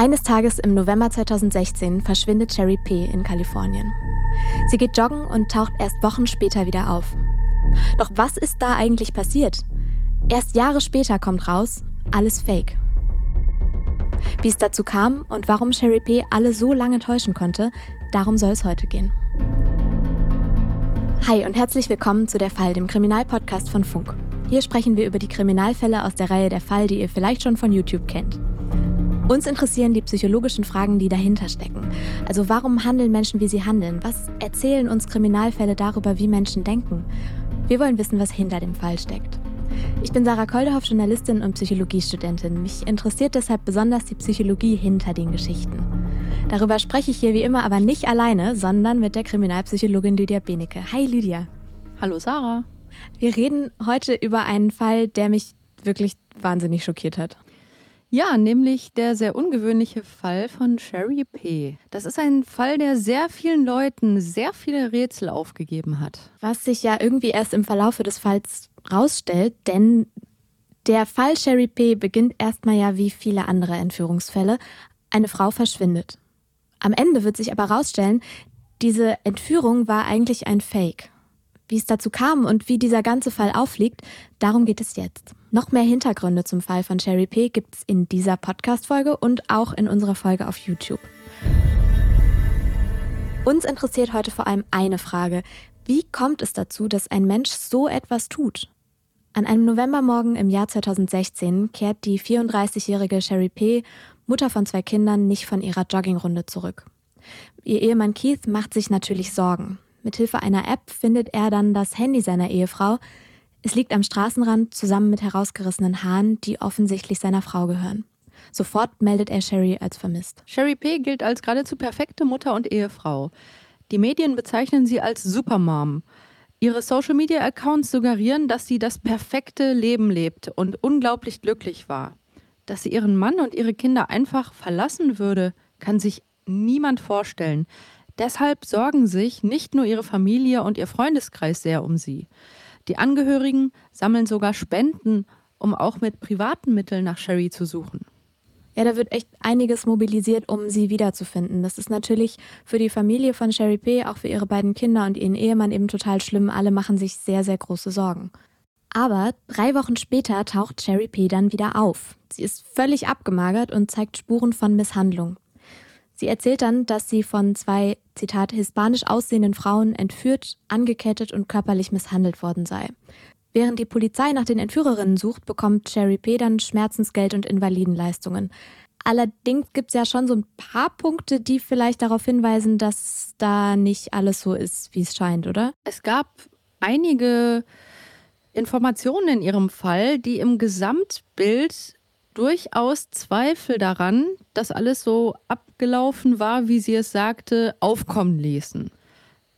Eines Tages im November 2016 verschwindet Sherry P. in Kalifornien. Sie geht joggen und taucht erst Wochen später wieder auf. Doch was ist da eigentlich passiert? Erst Jahre später kommt raus, alles Fake. Wie es dazu kam und warum Sherry P. alle so lange täuschen konnte, darum soll es heute gehen. Hi und herzlich willkommen zu Der Fall, dem Kriminalpodcast von Funk. Hier sprechen wir über die Kriminalfälle aus der Reihe Der Fall, die ihr vielleicht schon von YouTube kennt. Uns interessieren die psychologischen Fragen, die dahinter stecken. Also warum handeln Menschen, wie sie handeln? Was erzählen uns Kriminalfälle darüber, wie Menschen denken? Wir wollen wissen, was hinter dem Fall steckt. Ich bin Sarah Koldehoff, Journalistin und Psychologiestudentin. Mich interessiert deshalb besonders die Psychologie hinter den Geschichten. Darüber spreche ich hier wie immer aber nicht alleine, sondern mit der Kriminalpsychologin Lydia Benecke. Hi Lydia. Hallo Sarah. Wir reden heute über einen Fall, der mich wirklich wahnsinnig schockiert hat. Ja, nämlich der sehr ungewöhnliche Fall von Sherry P. Das ist ein Fall, der sehr vielen Leuten sehr viele Rätsel aufgegeben hat. Was sich ja irgendwie erst im Verlaufe des Falls rausstellt, denn der Fall Sherry P. beginnt erstmal ja wie viele andere Entführungsfälle. Eine Frau verschwindet. Am Ende wird sich aber rausstellen, diese Entführung war eigentlich ein Fake. Wie es dazu kam und wie dieser ganze Fall aufliegt, darum geht es jetzt. Noch mehr Hintergründe zum Fall von Sherry P. gibt es in dieser Podcast-Folge und auch in unserer Folge auf YouTube. Uns interessiert heute vor allem eine Frage. Wie kommt es dazu, dass ein Mensch so etwas tut? An einem Novembermorgen im Jahr 2016 kehrt die 34-jährige Sherry P., Mutter von zwei Kindern, nicht von ihrer Joggingrunde zurück. Ihr Ehemann Keith macht sich natürlich Sorgen. Mithilfe einer App findet er dann das Handy seiner Ehefrau, es liegt am Straßenrand zusammen mit herausgerissenen Haaren, die offensichtlich seiner Frau gehören. Sofort meldet er Sherry als vermisst. Sherry P. gilt als geradezu perfekte Mutter und Ehefrau. Die Medien bezeichnen sie als Supermom. Ihre Social-Media-Accounts suggerieren, dass sie das perfekte Leben lebt und unglaublich glücklich war. Dass sie ihren Mann und ihre Kinder einfach verlassen würde, kann sich niemand vorstellen. Deshalb sorgen sich nicht nur ihre Familie und ihr Freundeskreis sehr um sie. Die Angehörigen sammeln sogar Spenden, um auch mit privaten Mitteln nach Sherry zu suchen. Ja, da wird echt einiges mobilisiert, um sie wiederzufinden. Das ist natürlich für die Familie von Sherry P., auch für ihre beiden Kinder und ihren Ehemann eben total schlimm. Alle machen sich sehr, sehr große Sorgen. Aber drei Wochen später taucht Sherry P. dann wieder auf. Sie ist völlig abgemagert und zeigt Spuren von Misshandlung. Sie erzählt dann, dass sie von zwei, Zitat, hispanisch aussehenden Frauen entführt, angekettet und körperlich misshandelt worden sei. Während die Polizei nach den Entführerinnen sucht, bekommt Sherry P. dann Schmerzensgeld und Invalidenleistungen. Allerdings gibt es ja schon so ein paar Punkte, die vielleicht darauf hinweisen, dass da nicht alles so ist, wie es scheint, oder? Es gab einige Informationen in ihrem Fall, die im Gesamtbild durchaus Zweifel daran, dass alles so abgelaufen war, wie sie es sagte, aufkommen ließen.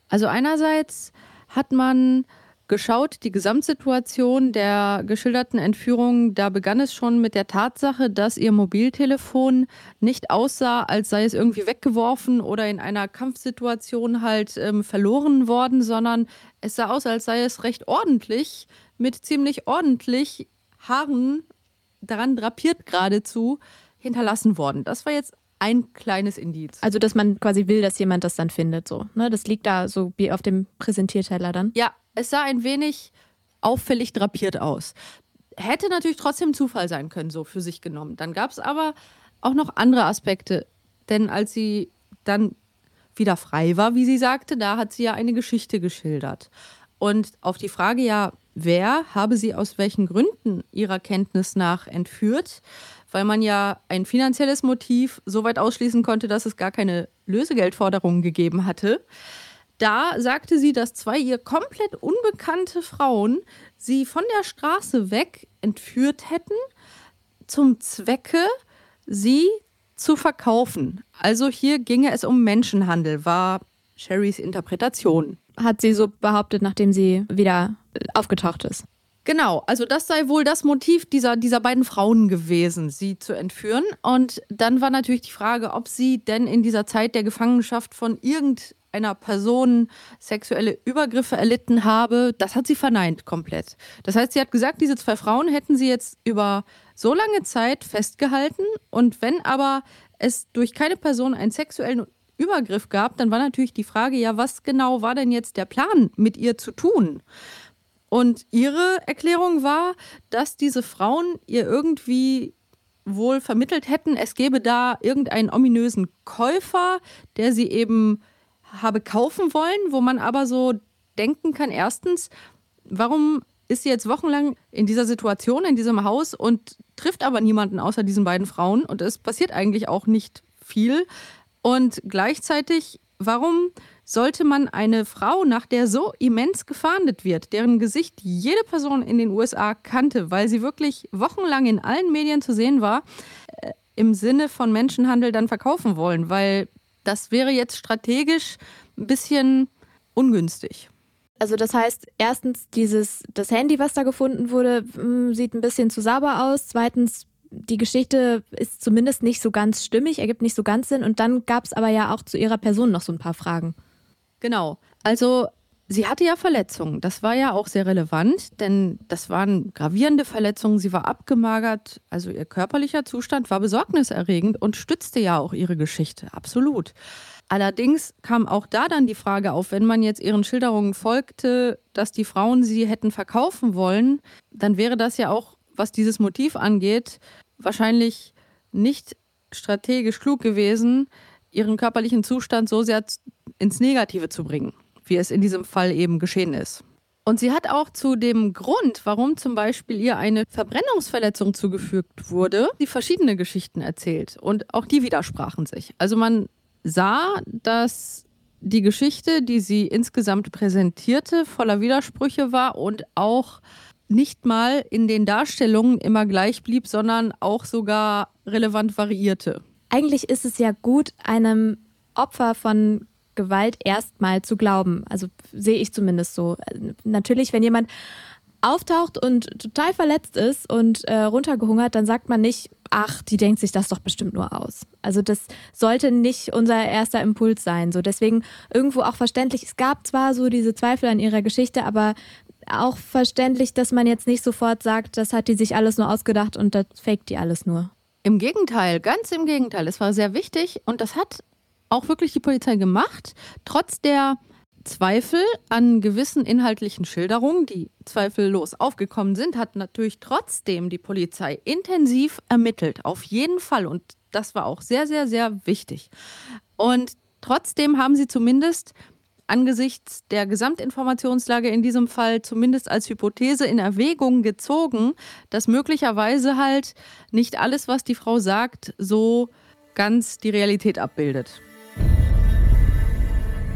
Also einerseits hat man geschaut, die Gesamtsituation der geschilderten Entführung, da begann es schon mit der Tatsache, dass ihr Mobiltelefon nicht aussah, als sei es irgendwie weggeworfen oder in einer Kampfsituation halt ähm, verloren worden, sondern es sah aus, als sei es recht ordentlich mit ziemlich ordentlich Haaren daran drapiert geradezu hinterlassen worden. Das war jetzt ein kleines Indiz. Also, dass man quasi will, dass jemand das dann findet, so. Ne? Das liegt da so wie auf dem Präsentierteller dann. Ja, es sah ein wenig auffällig drapiert aus. Hätte natürlich trotzdem Zufall sein können, so für sich genommen. Dann gab es aber auch noch andere Aspekte. Denn als sie dann wieder frei war, wie sie sagte, da hat sie ja eine Geschichte geschildert. Und auf die Frage ja, wer habe sie aus welchen Gründen ihrer Kenntnis nach entführt, weil man ja ein finanzielles Motiv so weit ausschließen konnte, dass es gar keine Lösegeldforderungen gegeben hatte. Da sagte sie, dass zwei ihr komplett unbekannte Frauen sie von der Straße weg entführt hätten, zum Zwecke, sie zu verkaufen. Also hier ginge es um Menschenhandel, war Sherrys Interpretation. Hat sie so behauptet, nachdem sie wieder aufgetaucht ist. Genau, also das sei wohl das Motiv dieser, dieser beiden Frauen gewesen, sie zu entführen. Und dann war natürlich die Frage, ob sie denn in dieser Zeit der Gefangenschaft von irgendeiner Person sexuelle Übergriffe erlitten habe. Das hat sie verneint komplett. Das heißt, sie hat gesagt, diese zwei Frauen hätten sie jetzt über so lange Zeit festgehalten und wenn aber es durch keine Person einen sexuellen Übergriff gab, dann war natürlich die Frage, ja, was genau war denn jetzt der Plan, mit ihr zu tun? Und ihre Erklärung war, dass diese Frauen ihr irgendwie wohl vermittelt hätten, es gebe da irgendeinen ominösen Käufer, der sie eben habe kaufen wollen, wo man aber so denken kann, erstens, warum ist sie jetzt wochenlang in dieser Situation, in diesem Haus und trifft aber niemanden außer diesen beiden Frauen und es passiert eigentlich auch nicht viel. Und gleichzeitig, warum sollte man eine Frau, nach der so immens gefahndet wird, deren Gesicht jede Person in den USA kannte, weil sie wirklich wochenlang in allen Medien zu sehen war, äh, im Sinne von Menschenhandel dann verkaufen wollen, weil das wäre jetzt strategisch ein bisschen ungünstig. Also das heißt, erstens, dieses, das Handy, was da gefunden wurde, hm, sieht ein bisschen zu sauber aus. Zweitens, die Geschichte ist zumindest nicht so ganz stimmig, ergibt nicht so ganz Sinn. Und dann gab es aber ja auch zu ihrer Person noch so ein paar Fragen. Genau. Also sie hatte ja Verletzungen. Das war ja auch sehr relevant, denn das waren gravierende Verletzungen. Sie war abgemagert. Also ihr körperlicher Zustand war besorgniserregend und stützte ja auch ihre Geschichte. Absolut. Allerdings kam auch da dann die Frage auf, wenn man jetzt ihren Schilderungen folgte, dass die Frauen sie hätten verkaufen wollen, dann wäre das ja auch, was dieses Motiv angeht, wahrscheinlich nicht strategisch klug gewesen, ihren körperlichen Zustand so sehr ins Negative zu bringen, wie es in diesem Fall eben geschehen ist. Und sie hat auch zu dem Grund, warum zum Beispiel ihr eine Verbrennungsverletzung zugefügt wurde, die verschiedene Geschichten erzählt. Und auch die widersprachen sich. Also man sah, dass die Geschichte, die sie insgesamt präsentierte, voller Widersprüche war und auch nicht mal in den Darstellungen immer gleich blieb, sondern auch sogar relevant variierte. Eigentlich ist es ja gut, einem Opfer von Gewalt erstmal zu glauben. Also sehe ich zumindest so. Natürlich, wenn jemand auftaucht und total verletzt ist und äh, runtergehungert, dann sagt man nicht, ach, die denkt sich das doch bestimmt nur aus. Also das sollte nicht unser erster Impuls sein. So deswegen irgendwo auch verständlich. Es gab zwar so diese Zweifel an ihrer Geschichte, aber auch verständlich, dass man jetzt nicht sofort sagt, das hat die sich alles nur ausgedacht und das faked die alles nur. Im Gegenteil, ganz im Gegenteil. Es war sehr wichtig und das hat auch wirklich die Polizei gemacht, trotz der Zweifel an gewissen inhaltlichen Schilderungen, die zweifellos aufgekommen sind, hat natürlich trotzdem die Polizei intensiv ermittelt, auf jeden Fall. Und das war auch sehr, sehr, sehr wichtig. Und trotzdem haben sie zumindest angesichts der Gesamtinformationslage in diesem Fall zumindest als Hypothese in Erwägung gezogen, dass möglicherweise halt nicht alles, was die Frau sagt, so ganz die Realität abbildet.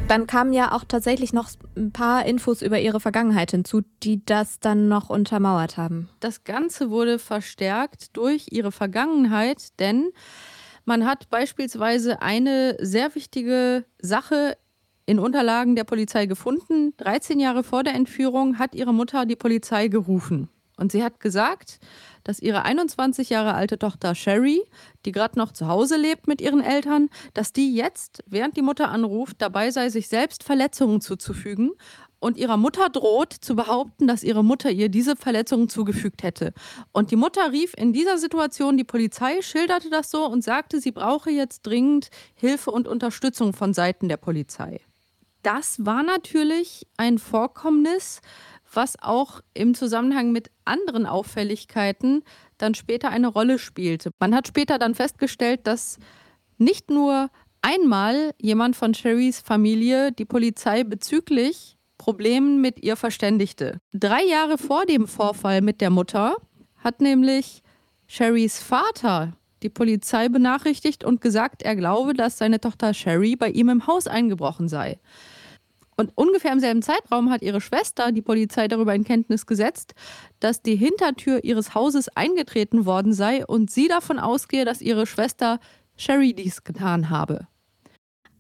Dann kamen ja auch tatsächlich noch ein paar Infos über ihre Vergangenheit hinzu, die das dann noch untermauert haben. Das Ganze wurde verstärkt durch ihre Vergangenheit, denn man hat beispielsweise eine sehr wichtige Sache in Unterlagen der Polizei gefunden. 13 Jahre vor der Entführung hat ihre Mutter die Polizei gerufen. Und sie hat gesagt, dass ihre 21 Jahre alte Tochter Sherry, die gerade noch zu Hause lebt mit ihren Eltern, dass die jetzt, während die Mutter anruft, dabei sei, sich selbst Verletzungen zuzufügen und ihrer Mutter droht zu behaupten, dass ihre Mutter ihr diese Verletzungen zugefügt hätte. Und die Mutter rief in dieser Situation die Polizei, schilderte das so und sagte, sie brauche jetzt dringend Hilfe und Unterstützung von Seiten der Polizei. Das war natürlich ein Vorkommnis, was auch im Zusammenhang mit anderen Auffälligkeiten dann später eine Rolle spielte. Man hat später dann festgestellt, dass nicht nur einmal jemand von Sherrys Familie die Polizei bezüglich Problemen mit ihr verständigte. Drei Jahre vor dem Vorfall mit der Mutter hat nämlich Sherrys Vater die Polizei benachrichtigt und gesagt, er glaube, dass seine Tochter Sherry bei ihm im Haus eingebrochen sei. Und ungefähr im selben Zeitraum hat ihre Schwester die Polizei darüber in Kenntnis gesetzt, dass die Hintertür ihres Hauses eingetreten worden sei und sie davon ausgehe, dass ihre Schwester Sherry dies getan habe.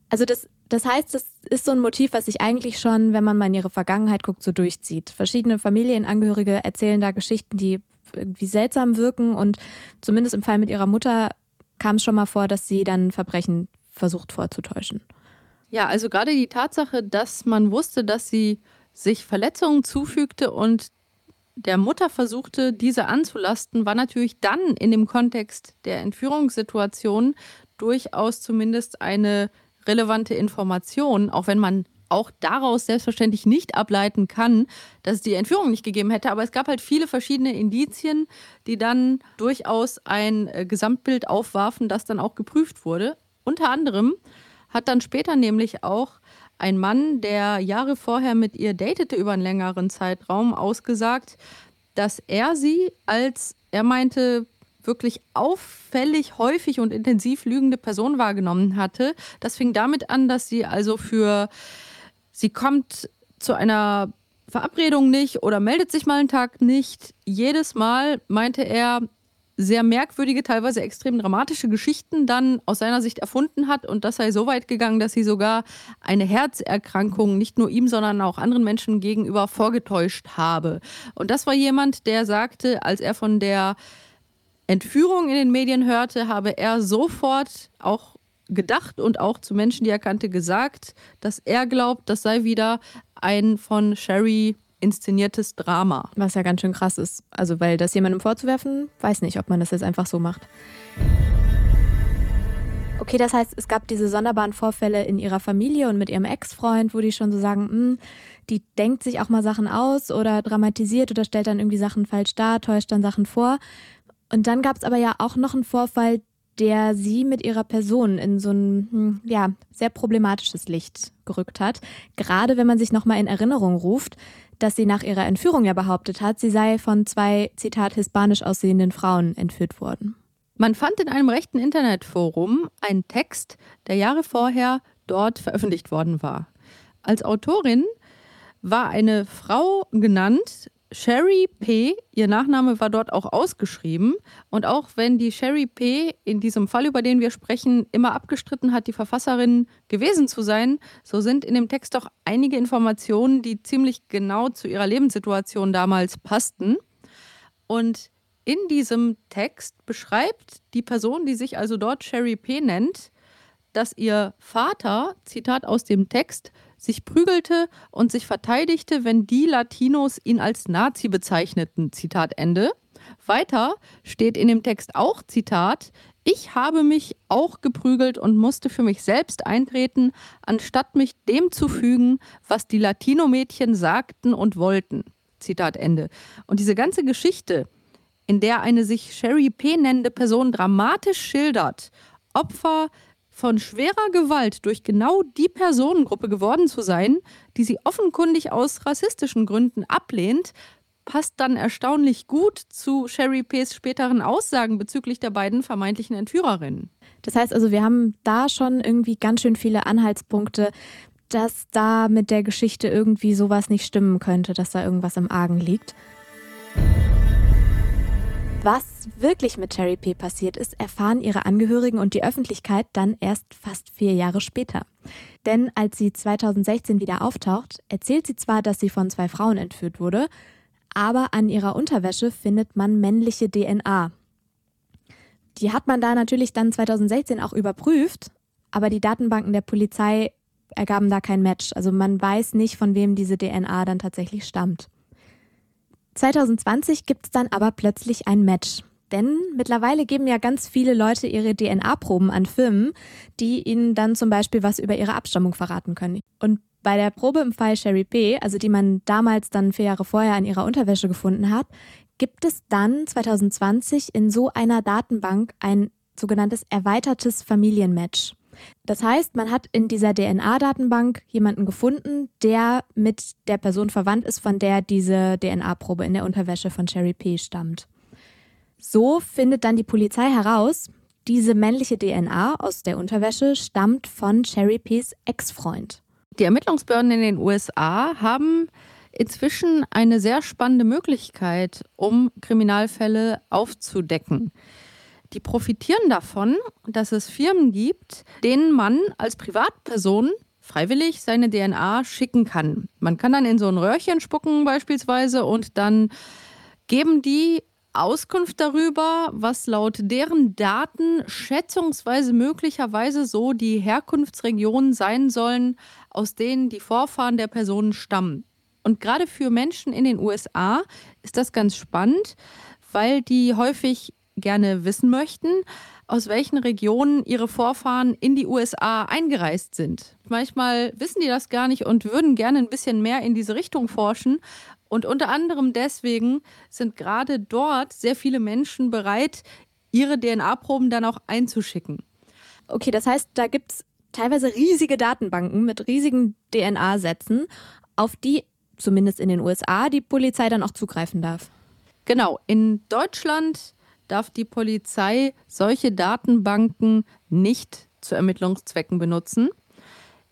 Also das, das heißt, das ist so ein Motiv, was sich eigentlich schon, wenn man mal in ihre Vergangenheit guckt, so durchzieht. Verschiedene Familienangehörige erzählen da Geschichten, die irgendwie seltsam wirken und zumindest im Fall mit ihrer Mutter kam es schon mal vor, dass sie dann Verbrechen versucht vorzutäuschen. Ja, also gerade die Tatsache, dass man wusste, dass sie sich Verletzungen zufügte und der Mutter versuchte, diese anzulasten, war natürlich dann in dem Kontext der Entführungssituation durchaus zumindest eine relevante Information, auch wenn man auch daraus selbstverständlich nicht ableiten kann, dass es die Entführung nicht gegeben hätte. Aber es gab halt viele verschiedene Indizien, die dann durchaus ein äh, Gesamtbild aufwarfen, das dann auch geprüft wurde. Unter anderem hat dann später nämlich auch ein Mann, der Jahre vorher mit ihr datete über einen längeren Zeitraum, ausgesagt, dass er sie als, er meinte, wirklich auffällig häufig und intensiv lügende Person wahrgenommen hatte. Das fing damit an, dass sie also für, sie kommt zu einer Verabredung nicht oder meldet sich mal einen Tag nicht. Jedes Mal meinte er, sehr merkwürdige, teilweise extrem dramatische Geschichten dann aus seiner Sicht erfunden hat. Und das sei so weit gegangen, dass sie sogar eine Herzerkrankung nicht nur ihm, sondern auch anderen Menschen gegenüber vorgetäuscht habe. Und das war jemand, der sagte, als er von der Entführung in den Medien hörte, habe er sofort auch gedacht und auch zu Menschen, die er kannte, gesagt, dass er glaubt, das sei wieder ein von Sherry inszeniertes Drama. Was ja ganz schön krass ist. Also, weil das jemandem vorzuwerfen, weiß nicht, ob man das jetzt einfach so macht. Okay, das heißt, es gab diese sonderbaren Vorfälle in ihrer Familie und mit ihrem Ex-Freund, wo die schon so sagen, hm, die denkt sich auch mal Sachen aus oder dramatisiert oder stellt dann irgendwie Sachen falsch dar, täuscht dann Sachen vor. Und dann gab es aber ja auch noch einen Vorfall, der sie mit ihrer Person in so ein hm, ja, sehr problematisches Licht gerückt hat. Gerade wenn man sich nochmal in Erinnerung ruft, dass sie nach ihrer Entführung ja behauptet hat, sie sei von zwei, Zitat, hispanisch aussehenden Frauen entführt worden. Man fand in einem rechten Internetforum einen Text, der Jahre vorher dort veröffentlicht worden war. Als Autorin war eine Frau genannt, Sherry P., ihr Nachname war dort auch ausgeschrieben. Und auch wenn die Sherry P. in diesem Fall, über den wir sprechen, immer abgestritten hat, die Verfasserin gewesen zu sein, so sind in dem Text doch einige Informationen, die ziemlich genau zu ihrer Lebenssituation damals passten. Und in diesem Text beschreibt die Person, die sich also dort Sherry P. nennt, dass ihr Vater, Zitat aus dem Text, sich prügelte und sich verteidigte, wenn die Latinos ihn als Nazi bezeichneten. Zitat Ende. Weiter steht in dem Text auch Zitat, ich habe mich auch geprügelt und musste für mich selbst eintreten, anstatt mich dem zu fügen, was die Latino-Mädchen sagten und wollten. Zitat Ende. Und diese ganze Geschichte, in der eine sich Sherry P. nennende Person dramatisch schildert, Opfer von schwerer Gewalt durch genau die Personengruppe geworden zu sein, die sie offenkundig aus rassistischen Gründen ablehnt, passt dann erstaunlich gut zu Sherry P.'s späteren Aussagen bezüglich der beiden vermeintlichen Entführerinnen. Das heißt also, wir haben da schon irgendwie ganz schön viele Anhaltspunkte, dass da mit der Geschichte irgendwie sowas nicht stimmen könnte, dass da irgendwas im Argen liegt. Was wirklich mit Cherry P passiert ist, erfahren ihre Angehörigen und die Öffentlichkeit dann erst fast vier Jahre später. Denn als sie 2016 wieder auftaucht, erzählt sie zwar, dass sie von zwei Frauen entführt wurde, aber an ihrer Unterwäsche findet man männliche DNA. Die hat man da natürlich dann 2016 auch überprüft, aber die Datenbanken der Polizei ergaben da kein Match. Also man weiß nicht, von wem diese DNA dann tatsächlich stammt. 2020 gibt es dann aber plötzlich ein Match. Denn mittlerweile geben ja ganz viele Leute ihre DNA-Proben an Firmen, die ihnen dann zum Beispiel was über ihre Abstammung verraten können. Und bei der Probe im Fall Sherry P., also die man damals dann vier Jahre vorher an ihrer Unterwäsche gefunden hat, gibt es dann 2020 in so einer Datenbank ein sogenanntes erweitertes Familienmatch. Das heißt, man hat in dieser DNA-Datenbank jemanden gefunden, der mit der Person verwandt ist, von der diese DNA-Probe in der Unterwäsche von Sherry P. stammt. So findet dann die Polizei heraus, diese männliche DNA aus der Unterwäsche stammt von Sherry P.'s Ex-Freund. Die Ermittlungsbehörden in den USA haben inzwischen eine sehr spannende Möglichkeit, um Kriminalfälle aufzudecken. Die profitieren davon, dass es Firmen gibt, denen man als Privatperson freiwillig seine DNA schicken kann. Man kann dann in so ein Röhrchen spucken beispielsweise und dann geben die Auskunft darüber, was laut deren Daten schätzungsweise möglicherweise so die Herkunftsregionen sein sollen, aus denen die Vorfahren der Personen stammen. Und gerade für Menschen in den USA ist das ganz spannend, weil die häufig gerne wissen möchten, aus welchen Regionen ihre Vorfahren in die USA eingereist sind. Manchmal wissen die das gar nicht und würden gerne ein bisschen mehr in diese Richtung forschen. Und unter anderem deswegen sind gerade dort sehr viele Menschen bereit, ihre DNA-Proben dann auch einzuschicken. Okay, das heißt, da gibt es teilweise riesige Datenbanken mit riesigen DNA-Sätzen, auf die zumindest in den USA die Polizei dann auch zugreifen darf. Genau, in Deutschland darf die Polizei solche Datenbanken nicht zu Ermittlungszwecken benutzen.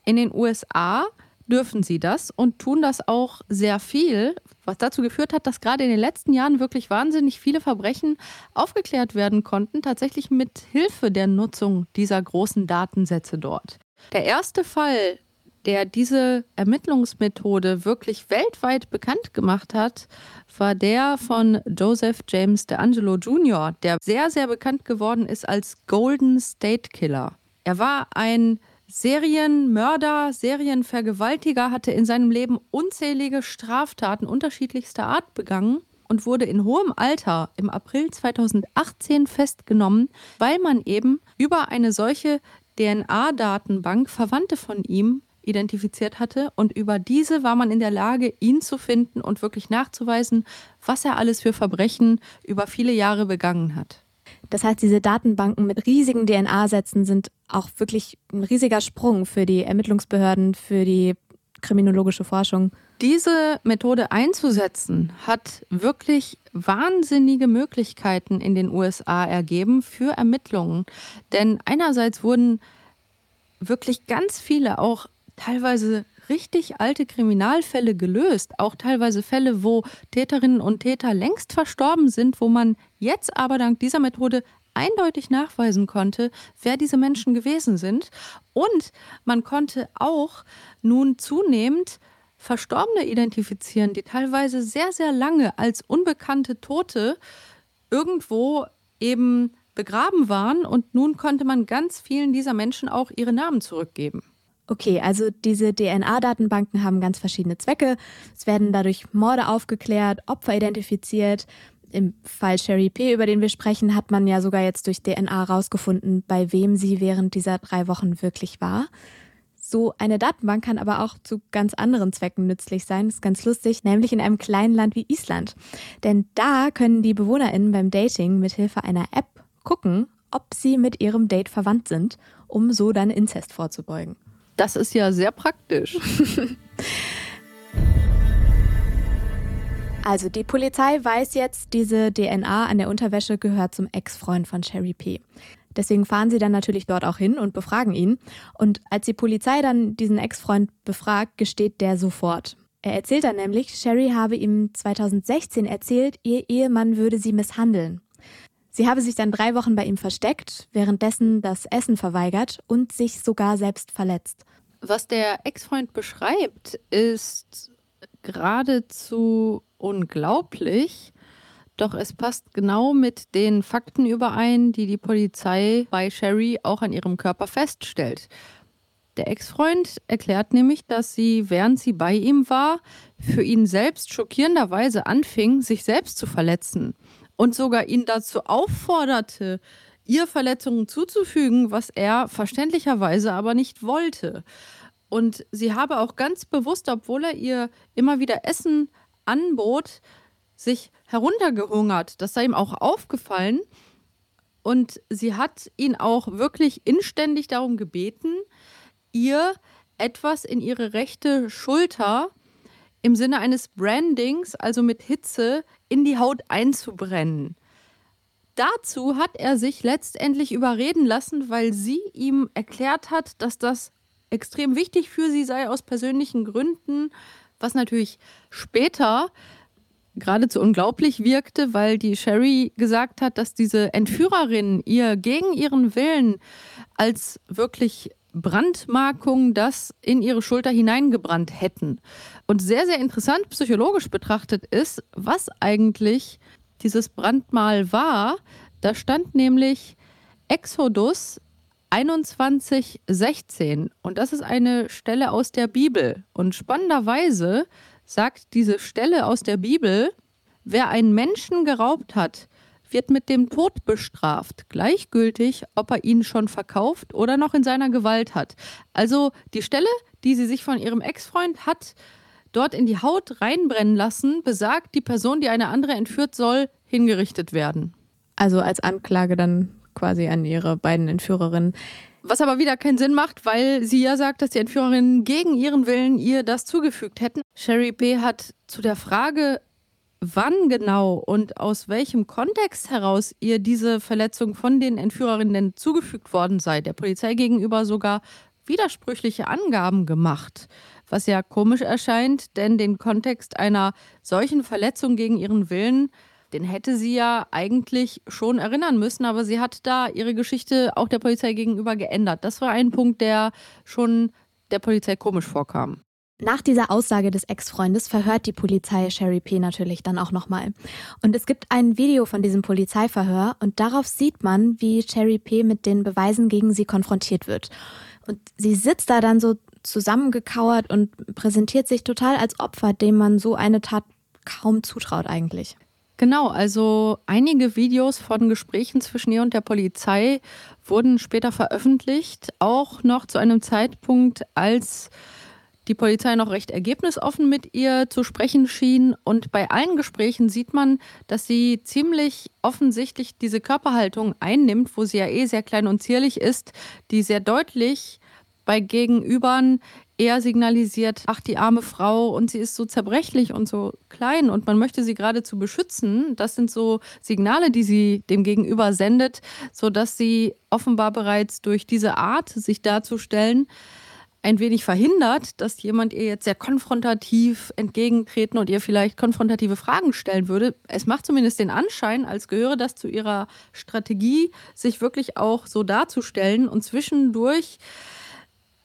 In den USA dürfen sie das und tun das auch sehr viel, was dazu geführt hat, dass gerade in den letzten Jahren wirklich wahnsinnig viele Verbrechen aufgeklärt werden konnten, tatsächlich mit Hilfe der Nutzung dieser großen Datensätze dort. Der erste Fall, der diese Ermittlungsmethode wirklich weltweit bekannt gemacht hat, war der von Joseph James DeAngelo Jr., der sehr, sehr bekannt geworden ist als Golden State Killer. Er war ein Serienmörder, Serienvergewaltiger, hatte in seinem Leben unzählige Straftaten unterschiedlichster Art begangen und wurde in hohem Alter im April 2018 festgenommen, weil man eben über eine solche DNA-Datenbank Verwandte von ihm identifiziert hatte und über diese war man in der Lage, ihn zu finden und wirklich nachzuweisen, was er alles für Verbrechen über viele Jahre begangen hat. Das heißt, diese Datenbanken mit riesigen DNA-Sätzen sind auch wirklich ein riesiger Sprung für die Ermittlungsbehörden, für die kriminologische Forschung. Diese Methode einzusetzen hat wirklich wahnsinnige Möglichkeiten in den USA ergeben für Ermittlungen. Denn einerseits wurden wirklich ganz viele auch teilweise richtig alte Kriminalfälle gelöst, auch teilweise Fälle, wo Täterinnen und Täter längst verstorben sind, wo man jetzt aber dank dieser Methode eindeutig nachweisen konnte, wer diese Menschen gewesen sind. Und man konnte auch nun zunehmend Verstorbene identifizieren, die teilweise sehr, sehr lange als unbekannte Tote irgendwo eben begraben waren. Und nun konnte man ganz vielen dieser Menschen auch ihre Namen zurückgeben. Okay, also diese DNA-Datenbanken haben ganz verschiedene Zwecke. Es werden dadurch Morde aufgeklärt, Opfer identifiziert. Im Fall Sherry P., über den wir sprechen, hat man ja sogar jetzt durch DNA rausgefunden, bei wem sie während dieser drei Wochen wirklich war. So eine Datenbank kann aber auch zu ganz anderen Zwecken nützlich sein. Das ist ganz lustig, nämlich in einem kleinen Land wie Island. Denn da können die BewohnerInnen beim Dating mit Hilfe einer App gucken, ob sie mit ihrem Date verwandt sind, um so dann Inzest vorzubeugen. Das ist ja sehr praktisch. Also die Polizei weiß jetzt, diese DNA an der Unterwäsche gehört zum Ex-Freund von Sherry P. Deswegen fahren sie dann natürlich dort auch hin und befragen ihn. Und als die Polizei dann diesen Ex-Freund befragt, gesteht der sofort. Er erzählt dann nämlich, Sherry habe ihm 2016 erzählt, ihr Ehemann würde sie misshandeln. Sie habe sich dann drei Wochen bei ihm versteckt, währenddessen das Essen verweigert und sich sogar selbst verletzt. Was der Ex-Freund beschreibt, ist geradezu unglaublich, doch es passt genau mit den Fakten überein, die die Polizei bei Sherry auch an ihrem Körper feststellt. Der Ex-Freund erklärt nämlich, dass sie, während sie bei ihm war, für ihn selbst schockierenderweise anfing, sich selbst zu verletzen und sogar ihn dazu aufforderte, ihr Verletzungen zuzufügen, was er verständlicherweise aber nicht wollte. Und sie habe auch ganz bewusst, obwohl er ihr immer wieder Essen anbot, sich heruntergehungert. Das sei ihm auch aufgefallen. Und sie hat ihn auch wirklich inständig darum gebeten, ihr etwas in ihre rechte Schulter im Sinne eines Brandings, also mit Hitze, in die Haut einzubrennen. Dazu hat er sich letztendlich überreden lassen, weil sie ihm erklärt hat, dass das extrem wichtig für sie sei aus persönlichen Gründen, was natürlich später geradezu unglaublich wirkte, weil die Sherry gesagt hat, dass diese Entführerin ihr gegen ihren Willen als wirklich Brandmarkung das in ihre Schulter hineingebrannt hätten. Und sehr, sehr interessant psychologisch betrachtet ist, was eigentlich dieses Brandmal war. Da stand nämlich Exodus 2116 und das ist eine Stelle aus der Bibel. Und spannenderweise sagt diese Stelle aus der Bibel, wer einen Menschen geraubt hat, wird mit dem Tod bestraft, gleichgültig, ob er ihn schon verkauft oder noch in seiner Gewalt hat. Also die Stelle, die sie sich von ihrem Ex-Freund hat dort in die Haut reinbrennen lassen, besagt, die Person, die eine andere entführt, soll hingerichtet werden. Also als Anklage dann quasi an ihre beiden Entführerinnen. Was aber wieder keinen Sinn macht, weil sie ja sagt, dass die Entführerinnen gegen ihren Willen ihr das zugefügt hätten. Sherry B. hat zu der Frage, wann genau und aus welchem Kontext heraus ihr diese Verletzung von den Entführerinnen zugefügt worden sei, der Polizei gegenüber sogar widersprüchliche Angaben gemacht. Was ja komisch erscheint, denn den Kontext einer solchen Verletzung gegen ihren Willen den hätte sie ja eigentlich schon erinnern müssen, aber sie hat da ihre Geschichte auch der Polizei gegenüber geändert. Das war ein Punkt, der schon der Polizei komisch vorkam. Nach dieser Aussage des Ex-Freundes verhört die Polizei Sherry P. natürlich dann auch nochmal. Und es gibt ein Video von diesem Polizeiverhör und darauf sieht man, wie Sherry P. mit den Beweisen gegen sie konfrontiert wird. Und sie sitzt da dann so zusammengekauert und präsentiert sich total als Opfer, dem man so eine Tat kaum zutraut eigentlich. Genau, also einige Videos von Gesprächen zwischen ihr und der Polizei wurden später veröffentlicht, auch noch zu einem Zeitpunkt, als die Polizei noch recht ergebnisoffen mit ihr zu sprechen schien. Und bei allen Gesprächen sieht man, dass sie ziemlich offensichtlich diese Körperhaltung einnimmt, wo sie ja eh sehr klein und zierlich ist, die sehr deutlich bei Gegenübern eher signalisiert, ach, die arme Frau und sie ist so zerbrechlich und so klein und man möchte sie geradezu beschützen. Das sind so Signale, die sie dem Gegenüber sendet, sodass sie offenbar bereits durch diese Art, sich darzustellen, ein wenig verhindert, dass jemand ihr jetzt sehr konfrontativ entgegentreten und ihr vielleicht konfrontative Fragen stellen würde. Es macht zumindest den Anschein, als gehöre das zu ihrer Strategie, sich wirklich auch so darzustellen und zwischendurch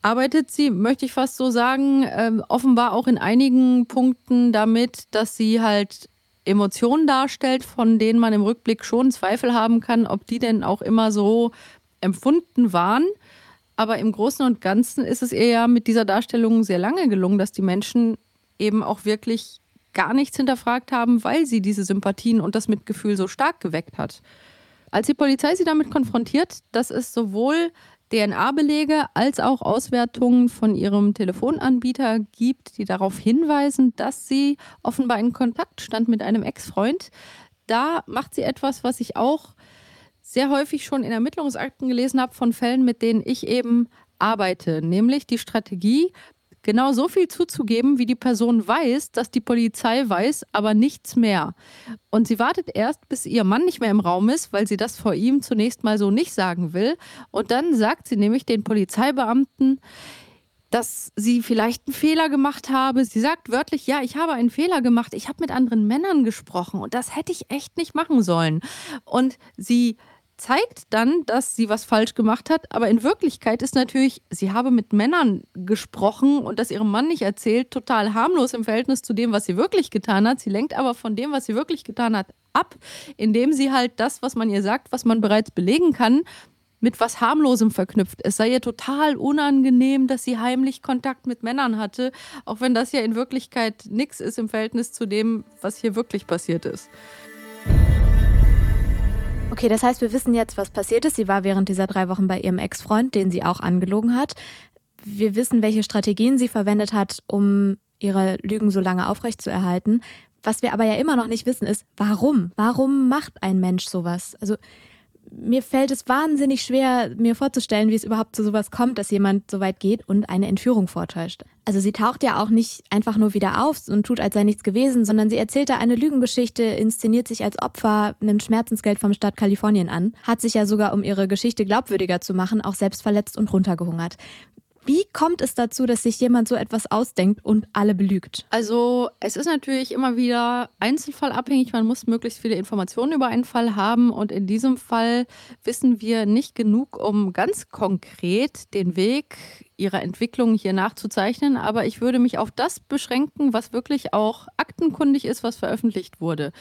arbeitet sie, möchte ich fast so sagen, äh, offenbar auch in einigen Punkten damit, dass sie halt Emotionen darstellt, von denen man im Rückblick schon Zweifel haben kann, ob die denn auch immer so empfunden waren. Aber im Großen und Ganzen ist es ihr ja mit dieser Darstellung sehr lange gelungen, dass die Menschen eben auch wirklich gar nichts hinterfragt haben, weil sie diese Sympathien und das Mitgefühl so stark geweckt hat. Als die Polizei sie damit konfrontiert, dass es sowohl DNA-Belege als auch Auswertungen von ihrem Telefonanbieter gibt, die darauf hinweisen, dass sie offenbar in Kontakt stand mit einem Ex-Freund. Da macht sie etwas, was ich auch sehr häufig schon in Ermittlungsakten gelesen habe von Fällen, mit denen ich eben arbeite, nämlich die Strategie, genau so viel zuzugeben, wie die Person weiß, dass die Polizei weiß, aber nichts mehr. Und sie wartet erst, bis ihr Mann nicht mehr im Raum ist, weil sie das vor ihm zunächst mal so nicht sagen will. Und dann sagt sie nämlich den Polizeibeamten, dass sie vielleicht einen Fehler gemacht habe. Sie sagt wörtlich, ja, ich habe einen Fehler gemacht. Ich habe mit anderen Männern gesprochen und das hätte ich echt nicht machen sollen. Und sie zeigt dann, dass sie was falsch gemacht hat, aber in Wirklichkeit ist natürlich, sie habe mit Männern gesprochen und das ihrem Mann nicht erzählt, total harmlos im Verhältnis zu dem, was sie wirklich getan hat. Sie lenkt aber von dem, was sie wirklich getan hat, ab, indem sie halt das, was man ihr sagt, was man bereits belegen kann, mit was harmlosem verknüpft. Es sei ihr total unangenehm, dass sie heimlich Kontakt mit Männern hatte, auch wenn das ja in Wirklichkeit nichts ist im Verhältnis zu dem, was hier wirklich passiert ist. Okay, das heißt, wir wissen jetzt, was passiert ist. Sie war während dieser drei Wochen bei ihrem Ex-Freund, den sie auch angelogen hat. Wir wissen, welche Strategien sie verwendet hat, um ihre Lügen so lange aufrechtzuerhalten. Was wir aber ja immer noch nicht wissen, ist, warum? Warum macht ein Mensch sowas? Also mir fällt es wahnsinnig schwer, mir vorzustellen, wie es überhaupt zu sowas kommt, dass jemand so weit geht und eine Entführung vortäuscht. Also sie taucht ja auch nicht einfach nur wieder auf und tut, als sei nichts gewesen, sondern sie erzählt da eine Lügengeschichte, inszeniert sich als Opfer, nimmt Schmerzensgeld vom Staat Kalifornien an, hat sich ja sogar, um ihre Geschichte glaubwürdiger zu machen, auch selbst verletzt und runtergehungert. Wie kommt es dazu, dass sich jemand so etwas ausdenkt und alle belügt? Also es ist natürlich immer wieder einzelfallabhängig. Man muss möglichst viele Informationen über einen Fall haben. Und in diesem Fall wissen wir nicht genug, um ganz konkret den Weg ihrer Entwicklung hier nachzuzeichnen. Aber ich würde mich auf das beschränken, was wirklich auch aktenkundig ist, was veröffentlicht wurde.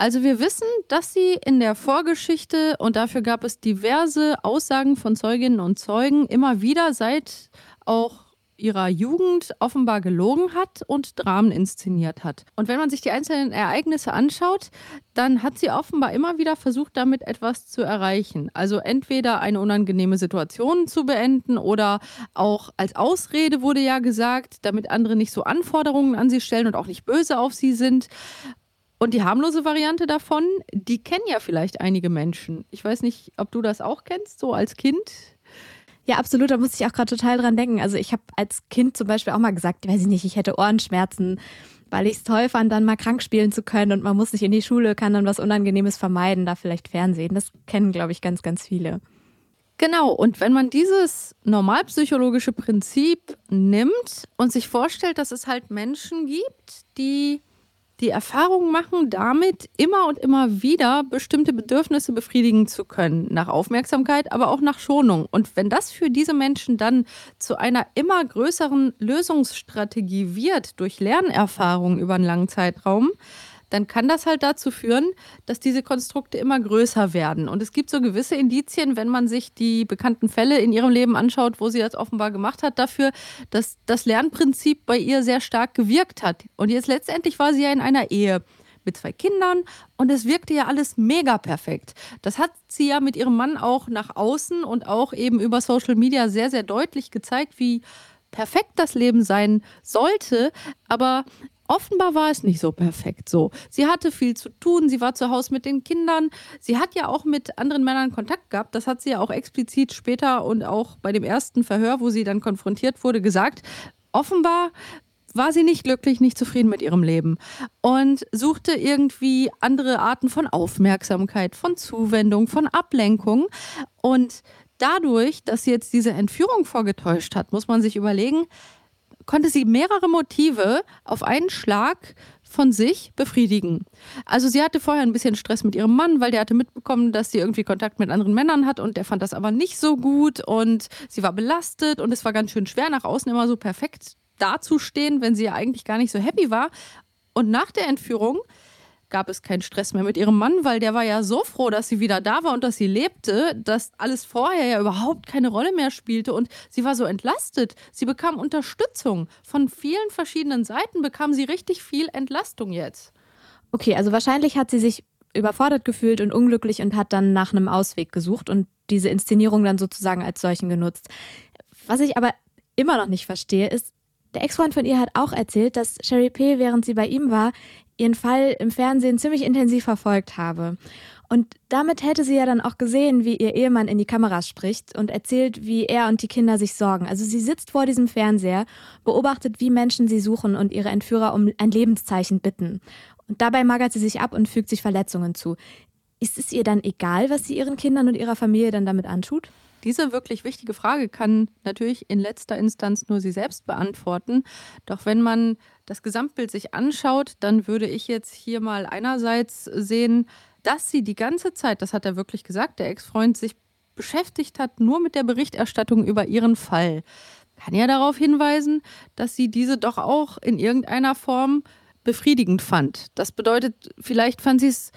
Also wir wissen, dass sie in der Vorgeschichte, und dafür gab es diverse Aussagen von Zeuginnen und Zeugen, immer wieder seit auch ihrer Jugend offenbar gelogen hat und Dramen inszeniert hat. Und wenn man sich die einzelnen Ereignisse anschaut, dann hat sie offenbar immer wieder versucht, damit etwas zu erreichen. Also entweder eine unangenehme Situation zu beenden oder auch als Ausrede wurde ja gesagt, damit andere nicht so Anforderungen an sie stellen und auch nicht böse auf sie sind. Und die harmlose Variante davon, die kennen ja vielleicht einige Menschen. Ich weiß nicht, ob du das auch kennst, so als Kind. Ja, absolut. Da musste ich auch gerade total dran denken. Also ich habe als Kind zum Beispiel auch mal gesagt, weiß ich nicht, ich hätte Ohrenschmerzen, weil ich es toll fand, dann mal krank spielen zu können und man muss nicht in die Schule, kann dann was Unangenehmes vermeiden, da vielleicht Fernsehen. Das kennen, glaube ich, ganz, ganz viele. Genau, und wenn man dieses normalpsychologische Prinzip nimmt und sich vorstellt, dass es halt Menschen gibt, die die Erfahrung machen, damit immer und immer wieder bestimmte Bedürfnisse befriedigen zu können. Nach Aufmerksamkeit, aber auch nach Schonung. Und wenn das für diese Menschen dann zu einer immer größeren Lösungsstrategie wird, durch Lernerfahrung über einen langen Zeitraum, dann kann das halt dazu führen, dass diese Konstrukte immer größer werden. Und es gibt so gewisse Indizien, wenn man sich die bekannten Fälle in ihrem Leben anschaut, wo sie das offenbar gemacht hat, dafür, dass das Lernprinzip bei ihr sehr stark gewirkt hat. Und jetzt letztendlich war sie ja in einer Ehe mit zwei Kindern und es wirkte ja alles mega perfekt. Das hat sie ja mit ihrem Mann auch nach außen und auch eben über Social Media sehr, sehr deutlich gezeigt, wie perfekt das Leben sein sollte. Aber Offenbar war es nicht so perfekt so. Sie hatte viel zu tun, sie war zu Hause mit den Kindern. Sie hat ja auch mit anderen Männern Kontakt gehabt. Das hat sie ja auch explizit später und auch bei dem ersten Verhör, wo sie dann konfrontiert wurde, gesagt. Offenbar war sie nicht glücklich, nicht zufrieden mit ihrem Leben und suchte irgendwie andere Arten von Aufmerksamkeit, von Zuwendung, von Ablenkung. Und dadurch, dass sie jetzt diese Entführung vorgetäuscht hat, muss man sich überlegen, konnte sie mehrere Motive auf einen Schlag von sich befriedigen. Also sie hatte vorher ein bisschen Stress mit ihrem Mann, weil der hatte mitbekommen, dass sie irgendwie Kontakt mit anderen Männern hat und der fand das aber nicht so gut und sie war belastet und es war ganz schön schwer, nach außen immer so perfekt dazustehen, wenn sie ja eigentlich gar nicht so happy war. Und nach der Entführung gab es keinen Stress mehr mit ihrem Mann, weil der war ja so froh, dass sie wieder da war und dass sie lebte, dass alles vorher ja überhaupt keine Rolle mehr spielte und sie war so entlastet. Sie bekam Unterstützung. Von vielen verschiedenen Seiten bekam sie richtig viel Entlastung jetzt. Okay, also wahrscheinlich hat sie sich überfordert gefühlt und unglücklich und hat dann nach einem Ausweg gesucht und diese Inszenierung dann sozusagen als solchen genutzt. Was ich aber immer noch nicht verstehe, ist, der Ex-Freund von ihr hat auch erzählt, dass Sherry P., während sie bei ihm war, ihren Fall im Fernsehen ziemlich intensiv verfolgt habe. Und damit hätte sie ja dann auch gesehen, wie ihr Ehemann in die Kameras spricht und erzählt, wie er und die Kinder sich sorgen. Also sie sitzt vor diesem Fernseher, beobachtet, wie Menschen sie suchen und ihre Entführer um ein Lebenszeichen bitten. Und dabei magert sie sich ab und fügt sich Verletzungen zu. Ist es ihr dann egal, was sie ihren Kindern und ihrer Familie dann damit antut? Diese wirklich wichtige Frage kann natürlich in letzter Instanz nur sie selbst beantworten. Doch wenn man das Gesamtbild sich anschaut, dann würde ich jetzt hier mal einerseits sehen, dass sie die ganze Zeit, das hat er wirklich gesagt, der Ex-Freund sich beschäftigt hat, nur mit der Berichterstattung über ihren Fall. Kann ja darauf hinweisen, dass sie diese doch auch in irgendeiner Form befriedigend fand. Das bedeutet, vielleicht fand sie es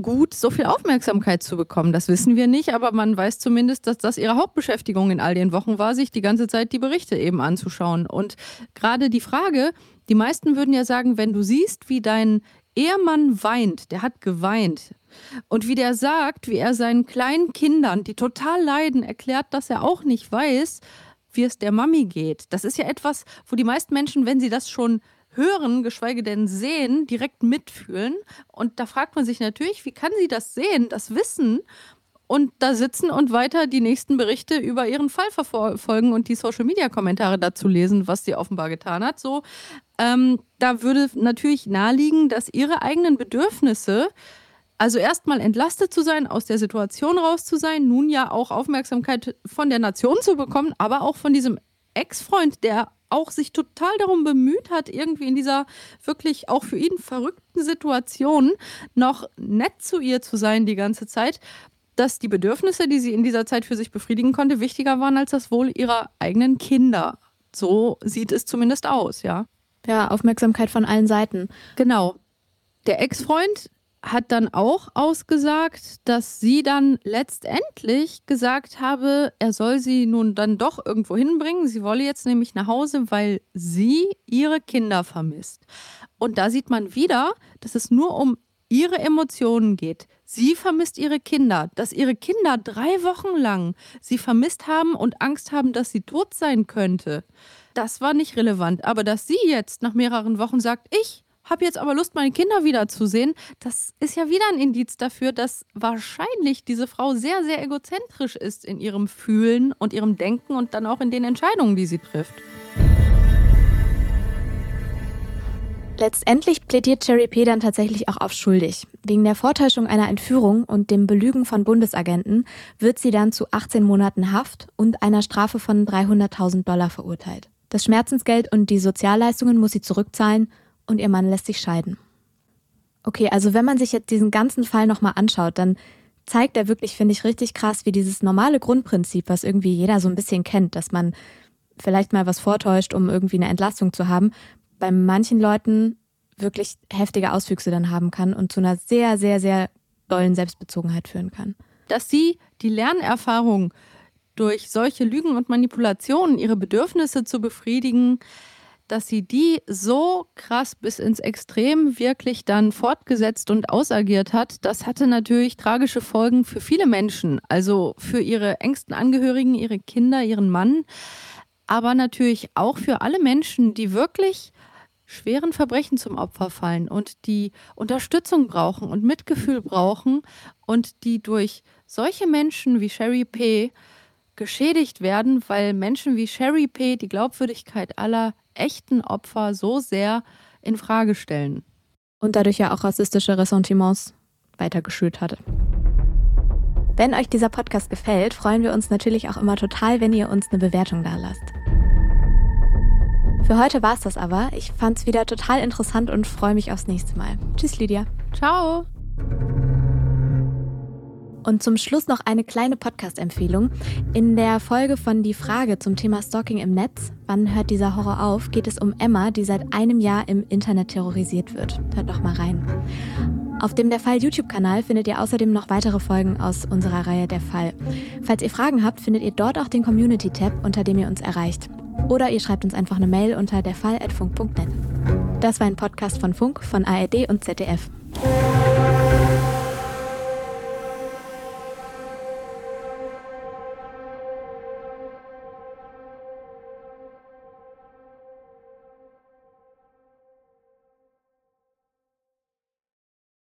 gut, so viel Aufmerksamkeit zu bekommen. Das wissen wir nicht, aber man weiß zumindest, dass das ihre Hauptbeschäftigung in all den Wochen war, sich die ganze Zeit die Berichte eben anzuschauen. Und gerade die Frage, die meisten würden ja sagen, wenn du siehst, wie dein Ehemann weint, der hat geweint. Und wie der sagt, wie er seinen kleinen Kindern, die total leiden, erklärt, dass er auch nicht weiß, wie es der Mami geht. Das ist ja etwas, wo die meisten Menschen, wenn sie das schon hören, geschweige denn sehen, direkt mitfühlen. Und da fragt man sich natürlich, wie kann sie das sehen, das wissen und da sitzen und weiter die nächsten Berichte über ihren Fall verfolgen und die Social-Media-Kommentare dazu lesen, was sie offenbar getan hat. So, ähm, da würde natürlich naheliegen, dass ihre eigenen Bedürfnisse also erstmal entlastet zu sein, aus der Situation raus zu sein, nun ja auch Aufmerksamkeit von der Nation zu bekommen, aber auch von diesem Ex-Freund, der auch sich total darum bemüht hat, irgendwie in dieser wirklich auch für ihn verrückten Situation noch nett zu ihr zu sein die ganze Zeit, dass die Bedürfnisse, die sie in dieser Zeit für sich befriedigen konnte, wichtiger waren als das Wohl ihrer eigenen Kinder. So sieht es zumindest aus, ja. Ja, Aufmerksamkeit von allen Seiten. Genau. Der Ex-Freund hat dann auch ausgesagt, dass sie dann letztendlich gesagt habe, er soll sie nun dann doch irgendwo hinbringen. Sie wolle jetzt nämlich nach Hause, weil sie ihre Kinder vermisst. Und da sieht man wieder, dass es nur um ihre Emotionen geht. Sie vermisst ihre Kinder, dass ihre Kinder drei Wochen lang sie vermisst haben und Angst haben, dass sie tot sein könnte. Das war nicht relevant. Aber dass sie jetzt nach mehreren Wochen sagt, ich habe jetzt aber Lust, meine Kinder wiederzusehen, das ist ja wieder ein Indiz dafür, dass wahrscheinlich diese Frau sehr, sehr egozentrisch ist in ihrem Fühlen und ihrem Denken und dann auch in den Entscheidungen, die sie trifft. Letztendlich plädiert Cherry P. dann tatsächlich auch auf schuldig. Wegen der Vortäuschung einer Entführung und dem Belügen von Bundesagenten wird sie dann zu 18 Monaten Haft und einer Strafe von 300.000 Dollar verurteilt. Das Schmerzensgeld und die Sozialleistungen muss sie zurückzahlen und ihr Mann lässt sich scheiden. Okay, also wenn man sich jetzt diesen ganzen Fall nochmal anschaut, dann zeigt er wirklich, finde ich, richtig krass, wie dieses normale Grundprinzip, was irgendwie jeder so ein bisschen kennt, dass man vielleicht mal was vortäuscht, um irgendwie eine Entlastung zu haben, bei manchen Leuten wirklich heftige Auswüchse dann haben kann und zu einer sehr, sehr, sehr dollen Selbstbezogenheit führen kann. Dass sie die Lernerfahrung durch solche Lügen und Manipulationen, ihre Bedürfnisse zu befriedigen, dass sie die so krass bis ins Extrem wirklich dann fortgesetzt und ausagiert hat, das hatte natürlich tragische Folgen für viele Menschen, also für ihre engsten Angehörigen, ihre Kinder, ihren Mann, aber natürlich auch für alle Menschen, die wirklich schweren Verbrechen zum Opfer fallen und die Unterstützung brauchen und Mitgefühl brauchen und die durch solche Menschen wie Sherry P. geschädigt werden, weil Menschen wie Sherry P. die Glaubwürdigkeit aller echten Opfer so sehr in Frage stellen. Und dadurch ja auch rassistische Ressentiments weitergeschürt hat. Wenn euch dieser Podcast gefällt, freuen wir uns natürlich auch immer total, wenn ihr uns eine Bewertung da lasst. Für heute war es das aber. Ich fand es wieder total interessant und freue mich aufs nächste Mal. Tschüss, Lydia. Ciao. Und zum Schluss noch eine kleine Podcast-Empfehlung. In der Folge von Die Frage zum Thema Stalking im Netz, wann hört dieser Horror auf, geht es um Emma, die seit einem Jahr im Internet terrorisiert wird. Hört doch mal rein. Auf dem Der Fall YouTube-Kanal findet ihr außerdem noch weitere Folgen aus unserer Reihe Der Fall. Falls ihr Fragen habt, findet ihr dort auch den Community-Tab, unter dem ihr uns erreicht. Oder ihr schreibt uns einfach eine Mail unter derfall.funk.net. Das war ein Podcast von Funk, von ARD und ZDF.